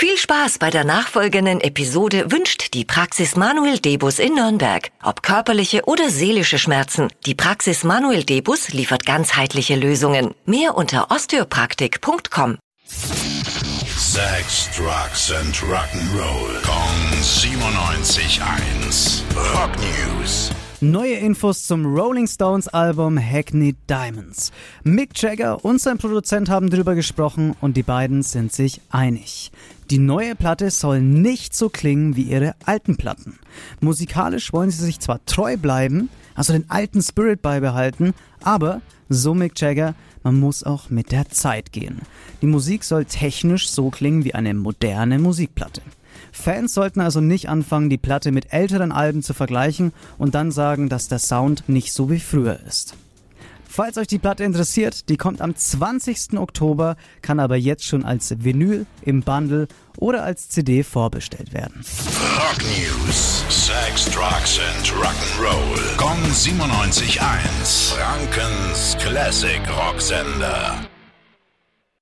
Viel Spaß bei der nachfolgenden Episode wünscht die Praxis Manuel Debus in Nürnberg. Ob körperliche oder seelische Schmerzen, die Praxis Manuel Debus liefert ganzheitliche Lösungen. Mehr unter osteopraktik.com. Sex, Drugs and Rock'n'Roll. Kong 97.1. Rock News. Neue Infos zum Rolling Stones Album Hackney Diamonds. Mick Jagger und sein Produzent haben darüber gesprochen und die beiden sind sich einig. Die neue Platte soll nicht so klingen wie ihre alten Platten. Musikalisch wollen sie sich zwar treu bleiben, also den alten Spirit beibehalten, aber, so Mick Jagger, man muss auch mit der Zeit gehen. Die Musik soll technisch so klingen wie eine moderne Musikplatte. Fans sollten also nicht anfangen, die Platte mit älteren Alben zu vergleichen und dann sagen, dass der Sound nicht so wie früher ist. Falls euch die Platte interessiert, die kommt am 20. Oktober, kann aber jetzt schon als Vinyl, im Bundle oder als CD vorbestellt werden. Rock News. Sex, Drugs and Rock'n'Roll. Kong 97.1. Frankens Classic Rocksender.